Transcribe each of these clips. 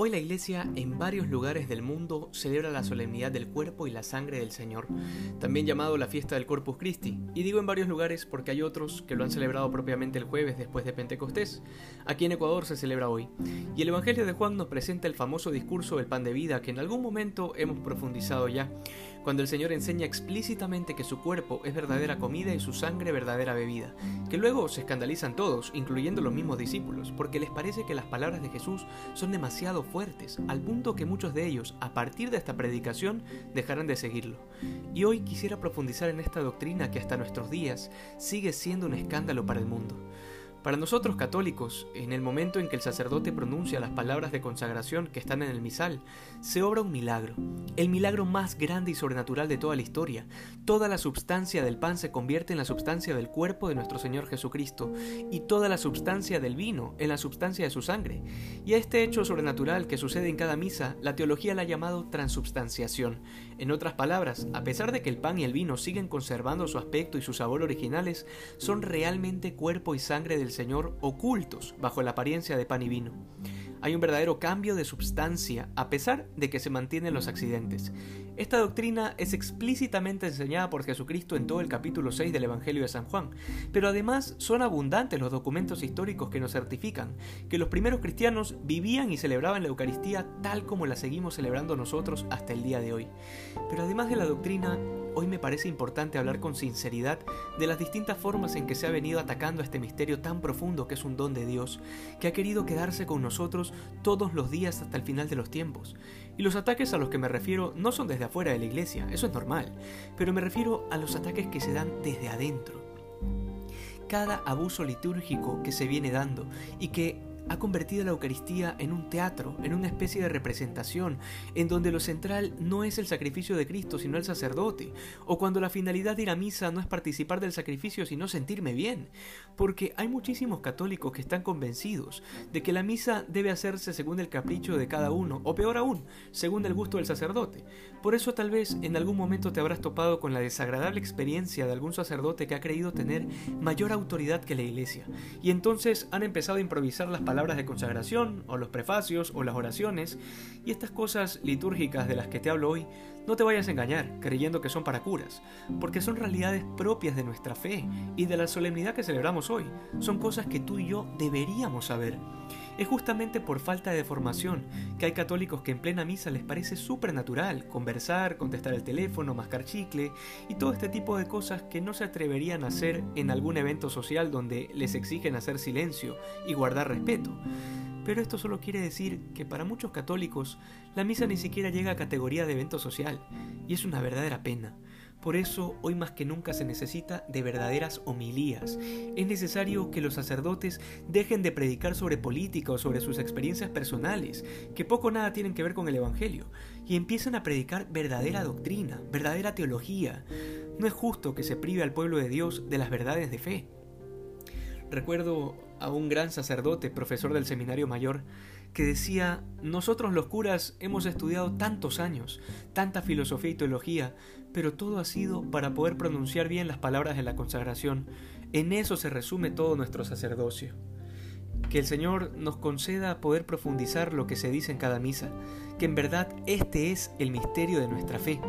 Hoy la Iglesia en varios lugares del mundo celebra la solemnidad del cuerpo y la sangre del Señor, también llamado la fiesta del Corpus Christi, y digo en varios lugares porque hay otros que lo han celebrado propiamente el jueves después de Pentecostés. Aquí en Ecuador se celebra hoy, y el Evangelio de Juan nos presenta el famoso discurso del pan de vida que en algún momento hemos profundizado ya, cuando el Señor enseña explícitamente que su cuerpo es verdadera comida y su sangre verdadera bebida, que luego se escandalizan todos, incluyendo los mismos discípulos, porque les parece que las palabras de Jesús son demasiado fuertes, al punto que muchos de ellos, a partir de esta predicación, dejarán de seguirlo. Y hoy quisiera profundizar en esta doctrina que hasta nuestros días sigue siendo un escándalo para el mundo. Para nosotros católicos, en el momento en que el sacerdote pronuncia las palabras de consagración que están en el misal, se obra un milagro, el milagro más grande y sobrenatural de toda la historia. Toda la substancia del pan se convierte en la substancia del cuerpo de nuestro Señor Jesucristo y toda la substancia del vino en la substancia de su sangre. Y a este hecho sobrenatural que sucede en cada misa, la teología la ha llamado transubstanciación. En otras palabras, a pesar de que el pan y el vino siguen conservando su aspecto y su sabor originales, son realmente cuerpo y sangre del Señor ocultos bajo la apariencia de pan y vino. Hay un verdadero cambio de substancia a pesar de que se mantienen los accidentes. Esta doctrina es explícitamente enseñada por Jesucristo en todo el capítulo 6 del Evangelio de San Juan, pero además son abundantes los documentos históricos que nos certifican que los primeros cristianos vivían y celebraban la Eucaristía tal como la seguimos celebrando nosotros hasta el día de hoy. Pero además de la doctrina, hoy me parece importante hablar con sinceridad de las distintas formas en que se ha venido atacando a este misterio tan profundo que es un don de Dios, que ha querido quedarse con nosotros todos los días hasta el final de los tiempos. Y los ataques a los que me refiero no son desde afuera de la iglesia, eso es normal, pero me refiero a los ataques que se dan desde adentro. Cada abuso litúrgico que se viene dando y que ha convertido la Eucaristía en un teatro, en una especie de representación, en donde lo central no es el sacrificio de Cristo, sino el sacerdote, o cuando la finalidad de ir a misa no es participar del sacrificio, sino sentirme bien, porque hay muchísimos católicos que están convencidos de que la misa debe hacerse según el capricho de cada uno, o peor aún, según el gusto del sacerdote. Por eso tal vez en algún momento te habrás topado con la desagradable experiencia de algún sacerdote que ha creído tener mayor autoridad que la iglesia, y entonces han empezado a improvisar las palabras palabras de consagración, o los prefacios, o las oraciones, y estas cosas litúrgicas de las que te hablo hoy, no te vayas a engañar creyendo que son para curas, porque son realidades propias de nuestra fe y de la solemnidad que celebramos hoy. Son cosas que tú y yo deberíamos saber. Es justamente por falta de formación que hay católicos que en plena misa les parece súper natural conversar, contestar el teléfono, mascar chicle y todo este tipo de cosas que no se atreverían a hacer en algún evento social donde les exigen hacer silencio y guardar respeto. Pero esto solo quiere decir que para muchos católicos la misa ni siquiera llega a categoría de evento social, y es una verdadera pena. Por eso hoy más que nunca se necesita de verdaderas homilías. Es necesario que los sacerdotes dejen de predicar sobre política o sobre sus experiencias personales, que poco o nada tienen que ver con el Evangelio, y empiecen a predicar verdadera doctrina, verdadera teología. No es justo que se prive al pueblo de Dios de las verdades de fe. Recuerdo a un gran sacerdote, profesor del seminario mayor, que decía, nosotros los curas hemos estudiado tantos años, tanta filosofía y teología, pero todo ha sido para poder pronunciar bien las palabras de la consagración. En eso se resume todo nuestro sacerdocio. Que el Señor nos conceda poder profundizar lo que se dice en cada misa, que en verdad este es el misterio de nuestra fe,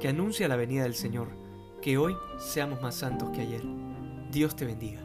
que anuncia la venida del Señor, que hoy seamos más santos que ayer. Dios te bendiga.